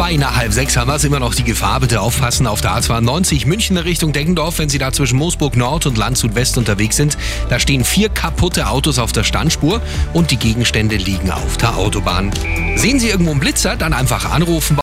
Zwei nach halb sechs haben wir es immer noch die Gefahr. Bitte aufpassen auf der A92 München Richtung Deggendorf, wenn Sie da zwischen Moosburg Nord und Landshut West unterwegs sind. Da stehen vier kaputte Autos auf der Standspur und die Gegenstände liegen auf der Autobahn. Sehen Sie irgendwo einen Blitzer, dann einfach anrufen.